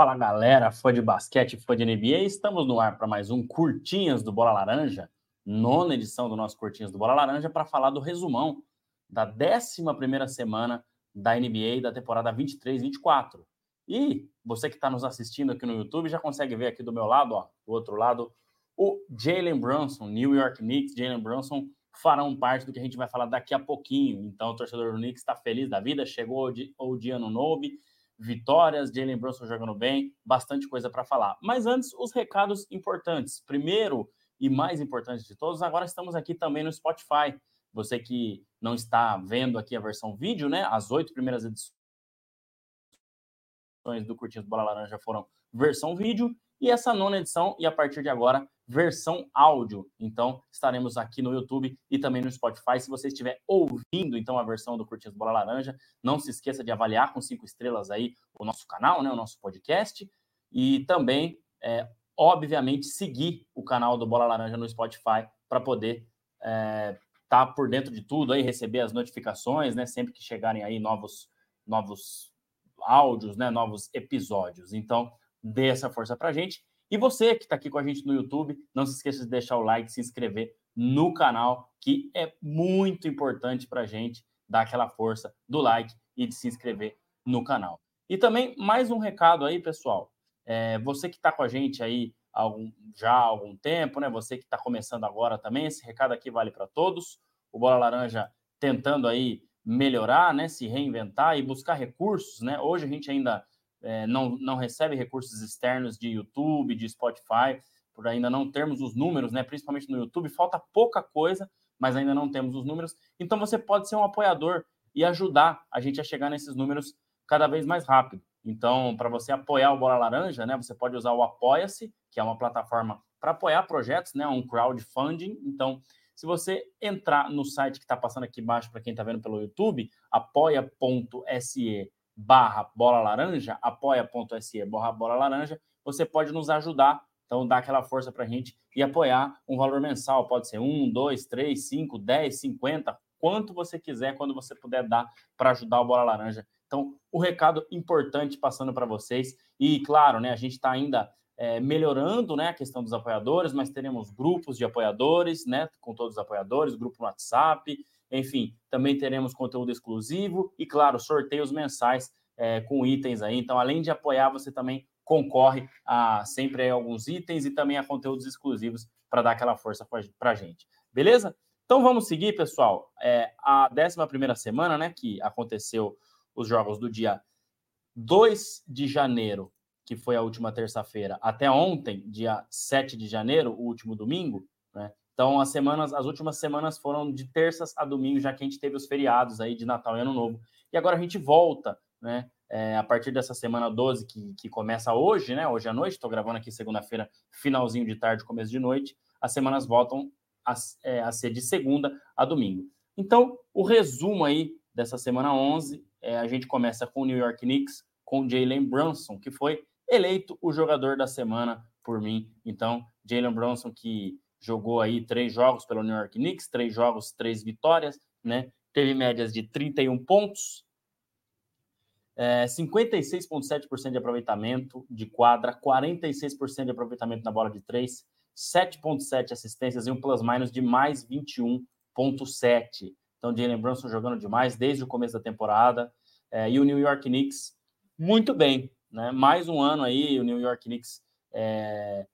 Fala galera, fã de basquete, fã de NBA, estamos no ar para mais um Curtinhas do Bola Laranja, nona edição do nosso Curtinhas do Bola Laranja, para falar do resumão da 11 semana da NBA da temporada 23-24. E você que está nos assistindo aqui no YouTube já consegue ver aqui do meu lado, ó, do outro lado, o Jalen Brunson, New York Knicks, Jalen Brunson farão parte do que a gente vai falar daqui a pouquinho. Então, o torcedor do Knicks está feliz da vida, chegou o dia no Nobe, vitórias, Jalen Brunson jogando bem, bastante coisa para falar. Mas antes, os recados importantes. Primeiro e mais importante de todos, agora estamos aqui também no Spotify. Você que não está vendo aqui a versão vídeo, né? As oito primeiras edições do Curtinhos Bola Laranja foram versão vídeo e essa nona edição e a partir de agora versão áudio. Então estaremos aqui no YouTube e também no Spotify. Se você estiver ouvindo então a versão do Curtinhos Bola Laranja, não se esqueça de avaliar com cinco estrelas aí o nosso canal, né, o nosso podcast e também é, obviamente seguir o canal do Bola Laranja no Spotify para poder é, estar tá por dentro de tudo aí, receber as notificações, né, sempre que chegarem aí novos novos áudios, né, novos episódios. Então dê essa força para gente. E você que está aqui com a gente no YouTube, não se esqueça de deixar o like, se inscrever no canal, que é muito importante para a gente dar aquela força do like e de se inscrever no canal. E também mais um recado aí, pessoal. É, você que está com a gente aí algum, já há algum tempo, né? Você que está começando agora também, esse recado aqui vale para todos. O Bola Laranja tentando aí melhorar, né? Se reinventar e buscar recursos, né? Hoje a gente ainda é, não, não recebe recursos externos de YouTube, de Spotify, por ainda não termos os números, né? Principalmente no YouTube, falta pouca coisa, mas ainda não temos os números. Então você pode ser um apoiador e ajudar a gente a chegar nesses números cada vez mais rápido. Então, para você apoiar o Bola Laranja, né, você pode usar o Apoia-se, que é uma plataforma para apoiar projetos, né, um crowdfunding. Então, se você entrar no site que está passando aqui embaixo para quem está vendo pelo YouTube, apoia.se barra bola laranja, apoia.se barra bola laranja, você pode nos ajudar, então dá aquela força para a gente e apoiar um valor mensal, pode ser um, dois, três, cinco, dez, cinquenta, quanto você quiser, quando você puder dar para ajudar o Bola Laranja. Então, o recado importante passando para vocês, e claro, né, a gente está ainda é, melhorando né, a questão dos apoiadores, mas teremos grupos de apoiadores, né, com todos os apoiadores, grupo no WhatsApp, enfim, também teremos conteúdo exclusivo e, claro, sorteios mensais é, com itens aí. Então, além de apoiar, você também concorre a sempre a alguns itens e também a conteúdos exclusivos para dar aquela força para a gente. Beleza? Então vamos seguir, pessoal. É, a 11 semana, né, que aconteceu os jogos do dia 2 de janeiro, que foi a última terça-feira, até ontem, dia 7 de janeiro, o último domingo, né? Então, as semanas, as últimas semanas foram de terças a domingo, já que a gente teve os feriados aí de Natal e Ano Novo. E agora a gente volta, né? É, a partir dessa semana 12, que, que começa hoje, né? Hoje à noite, estou gravando aqui segunda-feira, finalzinho de tarde, começo de noite. As semanas voltam a, é, a, ser de segunda a domingo. Então, o resumo aí dessa semana 11, é, a gente começa com o New York Knicks, com Jalen Brunson, que foi eleito o jogador da semana por mim. Então, Jalen Brunson, que jogou aí três jogos pelo New York Knicks, três jogos, três vitórias, né? Teve médias de 31 pontos, é, 56,7% de aproveitamento de quadra, 46% de aproveitamento na bola de três, 7,7 assistências e um plus-minus de mais 21,7. Então, Jalen Brunson jogando demais desde o começo da temporada. É, e o New York Knicks, muito bem. Né? Mais um ano aí, o New York Knicks é,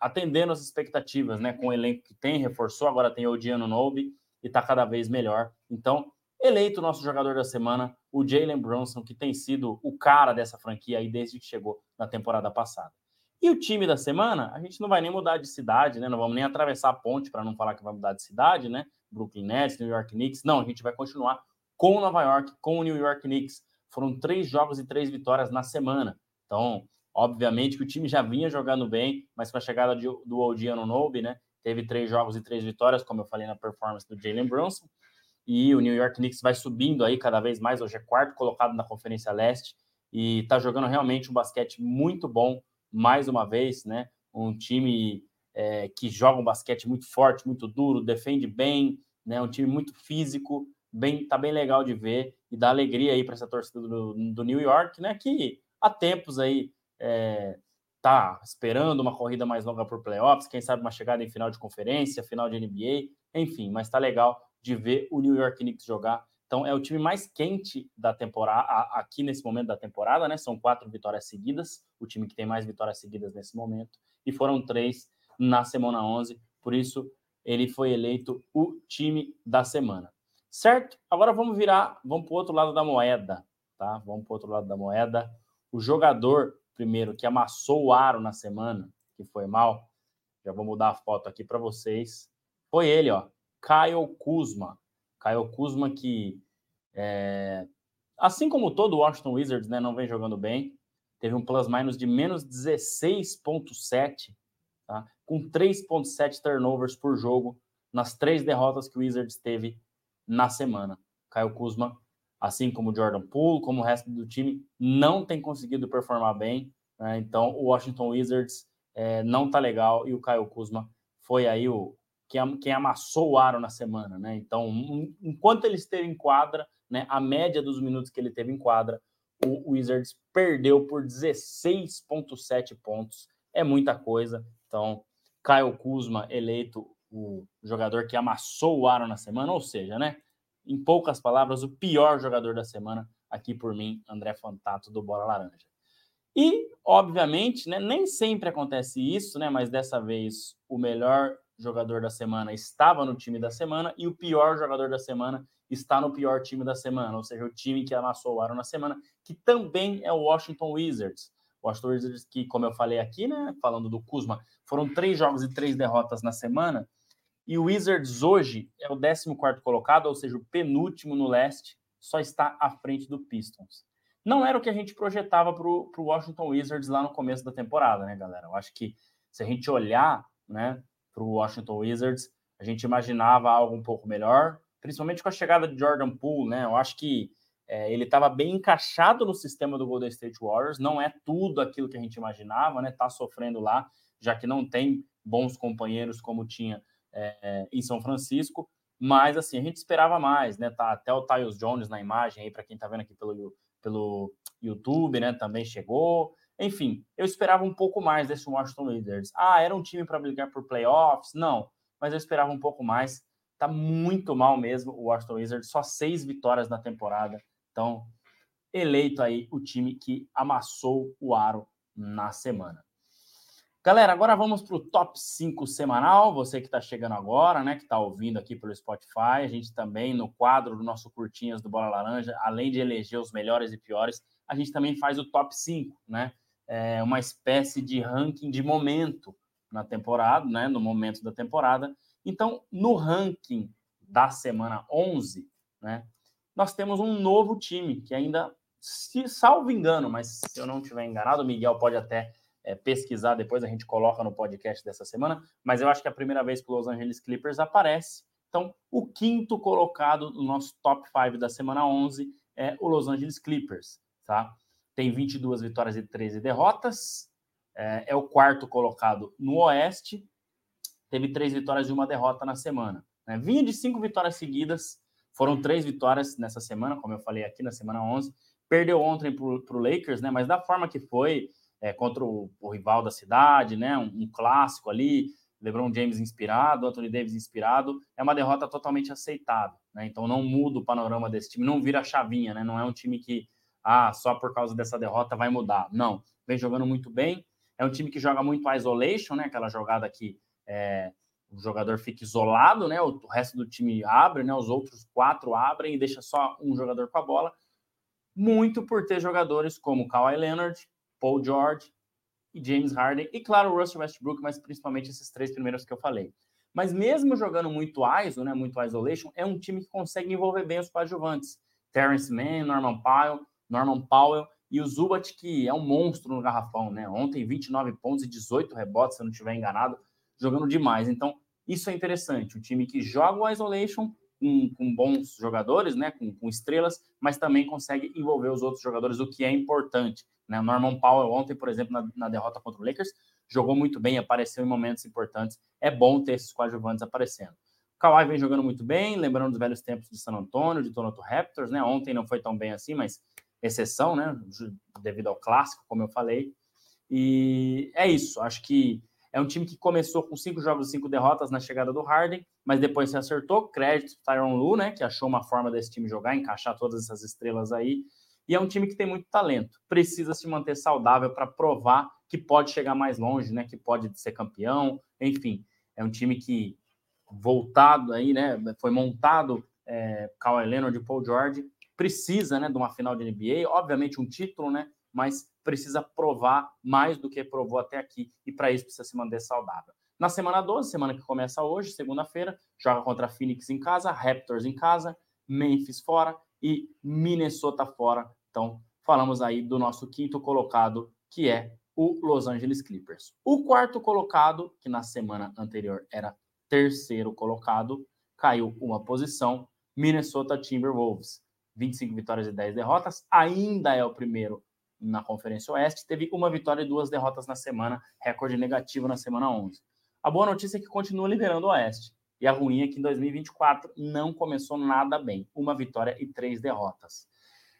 atendendo as expectativas, né? Com o elenco que tem, reforçou, agora tem o Diano Nobe e está cada vez melhor. Então, eleito o nosso jogador da semana, o Jalen Brunson, que tem sido o cara dessa franquia aí desde que chegou na temporada passada. E o time da semana, a gente não vai nem mudar de cidade, né? Não vamos nem atravessar a ponte para não falar que vai mudar de cidade, né? Brooklyn Nets, New York Knicks. Não, a gente vai continuar com Nova York, com o New York Knicks. Foram três jogos e três vitórias na semana. Então, Obviamente que o time já vinha jogando bem, mas com a chegada de, do OG Anunobi, né? Teve três jogos e três vitórias, como eu falei na performance do Jalen Brunson. E o New York Knicks vai subindo aí cada vez mais. Hoje é quarto colocado na Conferência Leste e está jogando realmente um basquete muito bom, mais uma vez, né? Um time é, que joga um basquete muito forte, muito duro, defende bem, né? Um time muito físico, bem, tá bem legal de ver e dá alegria aí para essa torcida do, do New York, né? Que há tempos aí é, tá esperando uma corrida mais longa por playoffs, quem sabe uma chegada em final de conferência, final de NBA, enfim, mas tá legal de ver o New York Knicks jogar. Então é o time mais quente da temporada, aqui nesse momento da temporada, né? São quatro vitórias seguidas, o time que tem mais vitórias seguidas nesse momento, e foram três na semana 11, por isso ele foi eleito o time da semana. Certo? Agora vamos virar, vamos para o outro lado da moeda, tá? Vamos para o outro lado da moeda. O jogador, primeiro, que amassou o aro na semana, que foi mal, já vou mudar a foto aqui para vocês, foi ele, ó, Kyle Kuzma. Kyle Kuzma que, é, assim como todo o Washington Wizards, né, não vem jogando bem, teve um plus-minus de menos 16,7, tá? com 3,7 turnovers por jogo nas três derrotas que o Wizards teve na semana. Kyle Kuzma, assim como o Jordan Poole, como o resto do time, não tem conseguido performar bem. Né? Então, o Washington Wizards é, não tá legal e o Kyle Kuzma foi aí o quem, quem amassou o aro na semana, né? Então, um, enquanto ele esteve em quadra, né, a média dos minutos que ele teve em quadra, o Wizards perdeu por 16,7 pontos. É muita coisa. Então, Kyle Kuzma eleito o jogador que amassou o aro na semana, ou seja, né? Em poucas palavras, o pior jogador da semana, aqui por mim, André Fantato do Bola Laranja. E, obviamente, né, nem sempre acontece isso, né? Mas dessa vez o melhor jogador da semana estava no time da semana e o pior jogador da semana está no pior time da semana, ou seja, o time que amassou o aro na semana, que também é o Washington Wizards. O Washington Wizards, que, como eu falei aqui, né, falando do Kuzma, foram três jogos e três derrotas na semana. E o Wizards hoje é o 14 colocado, ou seja, o penúltimo no leste, só está à frente do Pistons. Não era o que a gente projetava para o Washington Wizards lá no começo da temporada, né, galera? Eu acho que se a gente olhar né, para o Washington Wizards, a gente imaginava algo um pouco melhor, principalmente com a chegada de Jordan Poole, né? Eu acho que é, ele estava bem encaixado no sistema do Golden State Warriors, não é tudo aquilo que a gente imaginava, né? Tá sofrendo lá, já que não tem bons companheiros como tinha é, em São Francisco, mas assim, a gente esperava mais, né? Tá até o Tyus Jones na imagem aí, para quem tá vendo aqui pelo, pelo YouTube, né? Também chegou. Enfim, eu esperava um pouco mais desse Washington Wizards. Ah, era um time para brigar por playoffs? Não, mas eu esperava um pouco mais. Tá muito mal mesmo o Washington Wizards, só seis vitórias na temporada. Então, eleito aí o time que amassou o aro na semana. Galera, agora vamos para o top 5 semanal. Você que está chegando agora, né? Que está ouvindo aqui pelo Spotify. A gente também, no quadro do nosso Curtinhas do Bola Laranja, além de eleger os melhores e piores, a gente também faz o top 5, né? É uma espécie de ranking de momento na temporada, né? No momento da temporada. Então, no ranking da semana 11, né? Nós temos um novo time que ainda, se salvo engano, mas se eu não estiver enganado, o Miguel pode até é, pesquisar, depois a gente coloca no podcast dessa semana, mas eu acho que é a primeira vez que o Los Angeles Clippers aparece. Então, o quinto colocado no nosso top 5 da semana 11 é o Los Angeles Clippers, tá? Tem 22 vitórias e 13 derrotas, é, é o quarto colocado no Oeste, teve três vitórias e uma derrota na semana. Né? Vinha de cinco vitórias seguidas, foram três vitórias nessa semana, como eu falei aqui na semana 11. Perdeu ontem para o Lakers, né? mas da forma que foi, é, contra o, o, rival da cidade, né? Um, um, clássico ali, LeBron James inspirado, Anthony Davis inspirado, é uma derrota totalmente aceitável, né? Então não muda o panorama desse time, não vira a chavinha, né? Não é um time que, ah, só por causa dessa derrota vai mudar. Não, vem jogando muito bem. É um time que joga muito isolation, né? Aquela jogada que é, o jogador fica isolado, né? O, o resto do time abre, né? Os outros quatro abrem e deixa só um jogador com a bola. Muito por ter jogadores como Kawhi Leonard, Paul George e James Harden, e claro, o Russell Westbrook, mas principalmente esses três primeiros que eu falei. Mas mesmo jogando muito ISO, né, muito isolation, é um time que consegue envolver bem os coadjuvantes. Terrence Mann, Norman Powell, Norman Powell e o Zubat, que é um monstro no garrafão, né? Ontem 29 pontos e 18 rebotes, se eu não estiver enganado, jogando demais. Então, isso é interessante. Um time que joga o isolation com, com bons jogadores, né? Com, com estrelas, mas também consegue envolver os outros jogadores, o que é importante. Né? O Norman Powell ontem, por exemplo, na, na, derrota contra o Lakers, jogou muito bem, apareceu em momentos importantes. É bom ter esses coadjuvantes aparecendo. O Kawhi vem jogando muito bem, lembrando dos velhos tempos de San Antonio, de Toronto Raptors, né? Ontem não foi tão bem assim, mas exceção, né? Devido ao clássico, como eu falei. E é isso. Acho que é um time que começou com cinco jogos e cinco derrotas na chegada do Harden, mas depois se acertou. Crédito Tyron Lu, né? Que achou uma forma desse time jogar, encaixar todas essas estrelas aí. E é um time que tem muito talento. Precisa se manter saudável para provar que pode chegar mais longe, né? Que pode ser campeão. Enfim, é um time que voltado aí, né? Foi montado é, Kawhi Leonard e Paul George. Precisa, né? De uma final de NBA. Obviamente um título, né? Mas precisa provar mais do que provou até aqui. E para isso precisa se manter saudável. Na semana 12, semana que começa hoje, segunda-feira, joga contra Phoenix em casa, Raptors em casa, Memphis fora e Minnesota fora. Então, falamos aí do nosso quinto colocado, que é o Los Angeles Clippers. O quarto colocado, que na semana anterior era terceiro colocado, caiu uma posição, Minnesota Timberwolves. 25 vitórias e 10 derrotas, ainda é o primeiro na Conferência Oeste, teve uma vitória e duas derrotas na semana, recorde negativo na semana 11. A boa notícia é que continua liderando o Oeste. E a ruim é que em 2024 não começou nada bem. Uma vitória e três derrotas.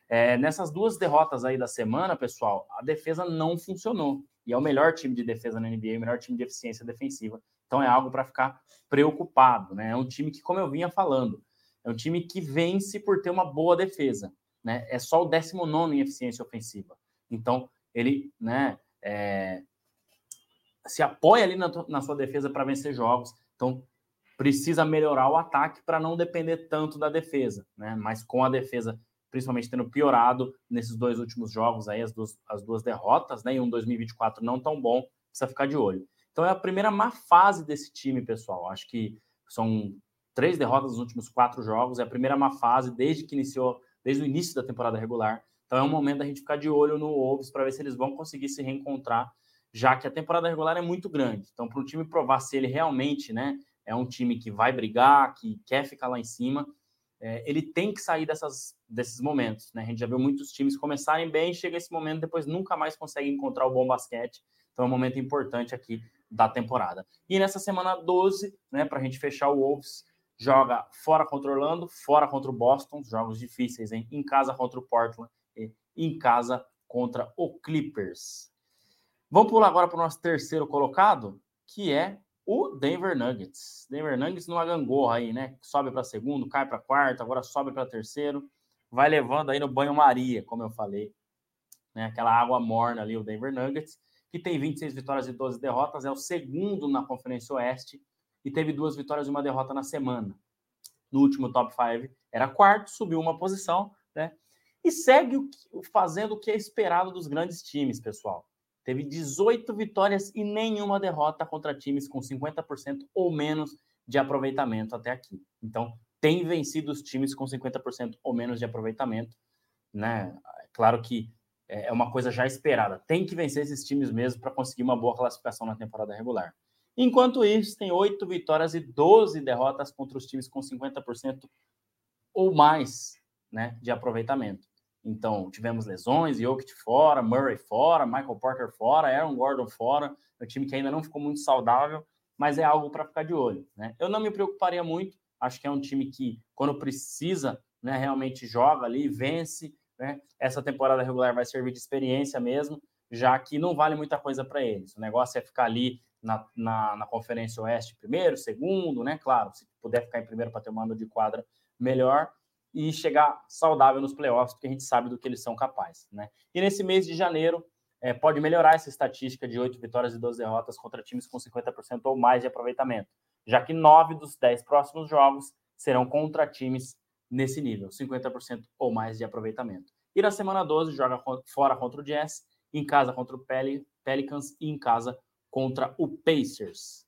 É, nessas duas derrotas aí da semana, pessoal, a defesa não funcionou. E é o melhor time de defesa na NBA, o melhor time de eficiência defensiva. Então é algo para ficar preocupado, né? É um time que, como eu vinha falando, é um time que vence por ter uma boa defesa, né? É só o 19 em eficiência ofensiva. Então, ele, né, é, se apoia ali na, na sua defesa para vencer jogos. Então, precisa melhorar o ataque para não depender tanto da defesa, né? Mas com a defesa principalmente tendo piorado nesses dois últimos jogos aí, as duas, as duas derrotas, né? E um 2024 não tão bom, precisa ficar de olho. Então é a primeira má fase desse time, pessoal. Acho que são três derrotas nos últimos quatro jogos, é a primeira má fase desde que iniciou, desde o início da temporada regular. Então é um momento da gente ficar de olho no Wolves para ver se eles vão conseguir se reencontrar, já que a temporada regular é muito grande. Então, para o time provar se ele realmente, né, é um time que vai brigar, que quer ficar lá em cima, é, ele tem que sair dessas, desses momentos. Né? A gente já viu muitos times começarem bem, chega esse momento, depois nunca mais consegue encontrar o bom basquete. Então é um momento importante aqui da temporada. E nessa semana 12, né, para a gente fechar o Wolves, joga fora contra o Orlando, fora contra o Boston, jogos difíceis, hein? em casa contra o Portland em casa contra o Clippers. Vamos pular agora para o nosso terceiro colocado, que é o Denver Nuggets. Denver Nuggets numa gangorra aí, né? Sobe para segundo, cai para quarto, agora sobe para terceiro, vai levando aí no banho-maria, como eu falei, né? Aquela água morna ali, o Denver Nuggets, que tem 26 vitórias e 12 derrotas, é o segundo na Conferência Oeste e teve duas vitórias e uma derrota na semana. No último top 5 era quarto, subiu uma posição, né? E segue fazendo o que é esperado dos grandes times, pessoal teve 18 vitórias e nenhuma derrota contra times com 50% ou menos de aproveitamento até aqui. Então, tem vencido os times com 50% ou menos de aproveitamento, né? Claro que é, é uma coisa já esperada. Tem que vencer esses times mesmo para conseguir uma boa classificação na temporada regular. Enquanto isso, tem 8 vitórias e 12 derrotas contra os times com 50% ou mais né, de aproveitamento. Então, tivemos lesões, Jokic fora, Murray fora, Michael Porter fora, Aaron Gordon fora, um time que ainda não ficou muito saudável, mas é algo para ficar de olho. Né? Eu não me preocuparia muito, acho que é um time que, quando precisa, né, realmente joga ali, vence. Né? Essa temporada regular vai servir de experiência mesmo, já que não vale muita coisa para eles. O negócio é ficar ali na, na, na, Conferência Oeste primeiro, segundo, né? Claro, se puder ficar em primeiro para ter um mando de quadra, melhor e chegar saudável nos playoffs, porque a gente sabe do que eles são capazes. Né? E nesse mês de janeiro, é, pode melhorar essa estatística de 8 vitórias e 12 derrotas contra times com 50% ou mais de aproveitamento, já que 9 dos 10 próximos jogos serão contra times nesse nível, 50% ou mais de aproveitamento. E na semana 12, joga fora contra o Jazz, em casa contra o Pelicans e em casa contra o Pacers.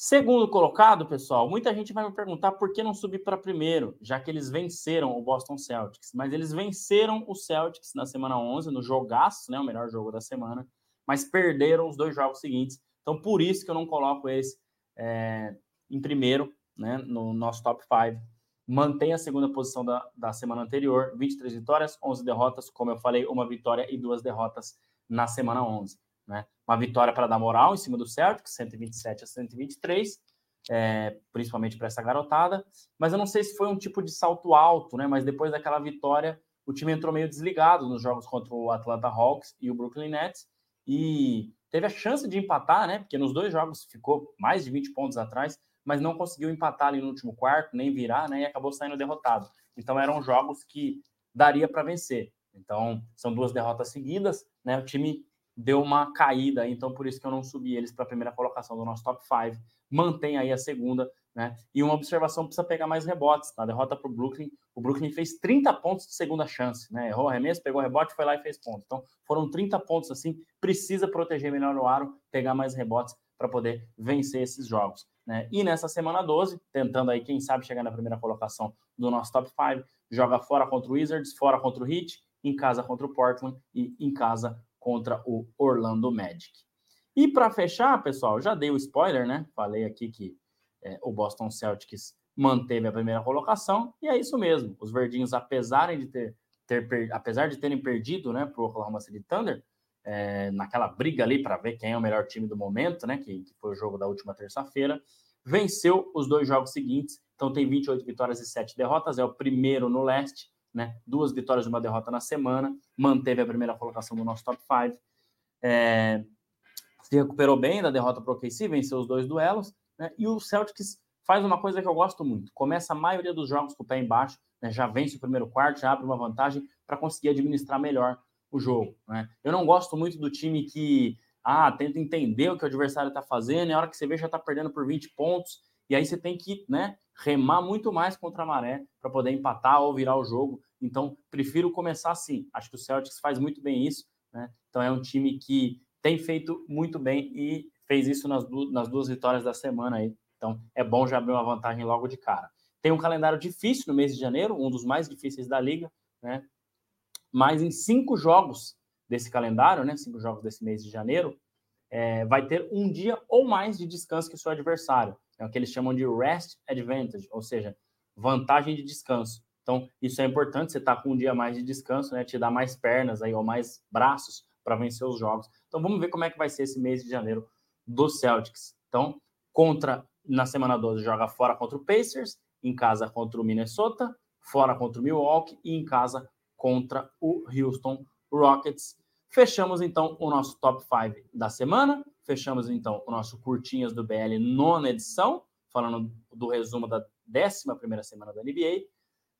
Segundo colocado, pessoal, muita gente vai me perguntar por que não subir para primeiro, já que eles venceram o Boston Celtics. Mas eles venceram o Celtics na semana 11, no jogaço, né, o melhor jogo da semana, mas perderam os dois jogos seguintes. Então, por isso que eu não coloco eles é, em primeiro, né, no nosso top 5. Mantém a segunda posição da, da semana anterior, 23 vitórias, 11 derrotas. Como eu falei, uma vitória e duas derrotas na semana 11. Né? Uma vitória para dar moral em cima do Celtics, 127 a 123, é, principalmente para essa garotada. Mas eu não sei se foi um tipo de salto alto, né? Mas depois daquela vitória, o time entrou meio desligado nos jogos contra o Atlanta Hawks e o Brooklyn Nets e teve a chance de empatar, né? Porque nos dois jogos ficou mais de 20 pontos atrás, mas não conseguiu empatar ali no último quarto, nem virar, né? E acabou saindo derrotado. Então eram jogos que daria para vencer. Então são duas derrotas seguidas, né? O time deu uma caída, então por isso que eu não subi eles para a primeira colocação do nosso top 5. Mantém aí a segunda, né? E uma observação precisa pegar mais rebotes. Na derrota para o Brooklyn, o Brooklyn fez 30 pontos de segunda chance, né? Errou arremesso, pegou rebote, foi lá e fez pontos. Então foram 30 pontos assim. Precisa proteger melhor o aro, pegar mais rebotes para poder vencer esses jogos. Né? E nessa semana 12, tentando aí, quem sabe, chegar na primeira colocação do nosso top 5, joga fora contra o Wizards, fora contra o Heat, em casa contra o Portland e em casa contra o Orlando Magic. E para fechar, pessoal, já dei o spoiler, né? Falei aqui que é, o Boston Celtics manteve a primeira colocação, e é isso mesmo. Os verdinhos, apesar de ter, ter apesar de terem perdido né, para o Oklahoma City Thunder, é, naquela briga ali para ver quem é o melhor time do momento, né? Que, que foi o jogo da última terça-feira. Venceu os dois jogos seguintes, então tem 28 vitórias e 7 derrotas, é o primeiro no leste, né? Duas vitórias e uma derrota na semana, manteve a primeira colocação do nosso top 5. É, se recuperou bem da derrota para o OKC, venceu os dois duelos, né? E o Celtics faz uma coisa que eu gosto muito: começa a maioria dos jogos com o pé embaixo, né? já vence o primeiro quarto, já abre uma vantagem para conseguir administrar melhor o jogo. Né? Eu não gosto muito do time que ah, tenta entender o que o adversário está fazendo, e a hora que você vê já está perdendo por 20 pontos, e aí você tem que né, remar muito mais contra a maré para poder empatar ou virar o jogo. Então, prefiro começar assim. Acho que o Celtics faz muito bem isso. Né? Então, é um time que tem feito muito bem e fez isso nas, du nas duas vitórias da semana aí. Então, é bom já abrir uma vantagem logo de cara. Tem um calendário difícil no mês de janeiro, um dos mais difíceis da liga, né? mas em cinco jogos desse calendário, né, cinco jogos desse mês de janeiro, é, vai ter um dia ou mais de descanso que o seu adversário. É o que eles chamam de rest advantage, ou seja, vantagem de descanso. Então, isso é importante, você está com um dia mais de descanso, né, te dá mais pernas aí, ou mais braços para vencer os jogos. Então, vamos ver como é que vai ser esse mês de janeiro do Celtics. Então, contra na semana 12 joga fora contra o Pacers, em casa contra o Minnesota, fora contra o Milwaukee e em casa contra o Houston Rockets. Fechamos então o nosso top 5 da semana. Fechamos então o nosso Curtinhas do BL nona edição, falando do resumo da 11 semana da NBA.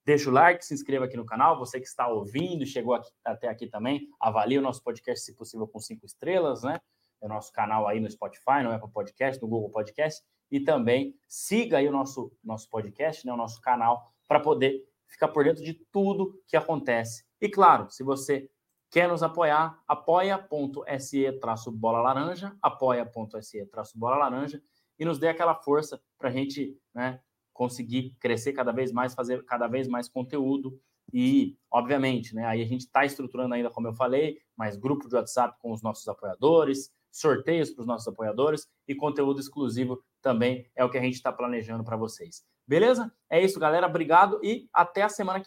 Deixa o like, se inscreva aqui no canal. Você que está ouvindo, chegou aqui, até aqui também, avalie o nosso podcast, se possível, com cinco estrelas, né? É o nosso canal aí no Spotify, no Apple Podcast, no Google Podcast. E também siga aí o nosso, nosso podcast, né? o nosso canal, para poder ficar por dentro de tudo que acontece. E claro, se você quer nos apoiar, apoia.se traço bola laranja, apoia.se traço bola laranja e nos dê aquela força para a gente né, conseguir crescer cada vez mais, fazer cada vez mais conteúdo e, obviamente, né, aí a gente está estruturando ainda, como eu falei, mais grupo de WhatsApp com os nossos apoiadores, sorteios para os nossos apoiadores e conteúdo exclusivo também é o que a gente está planejando para vocês. Beleza? É isso, galera. Obrigado e até a semana que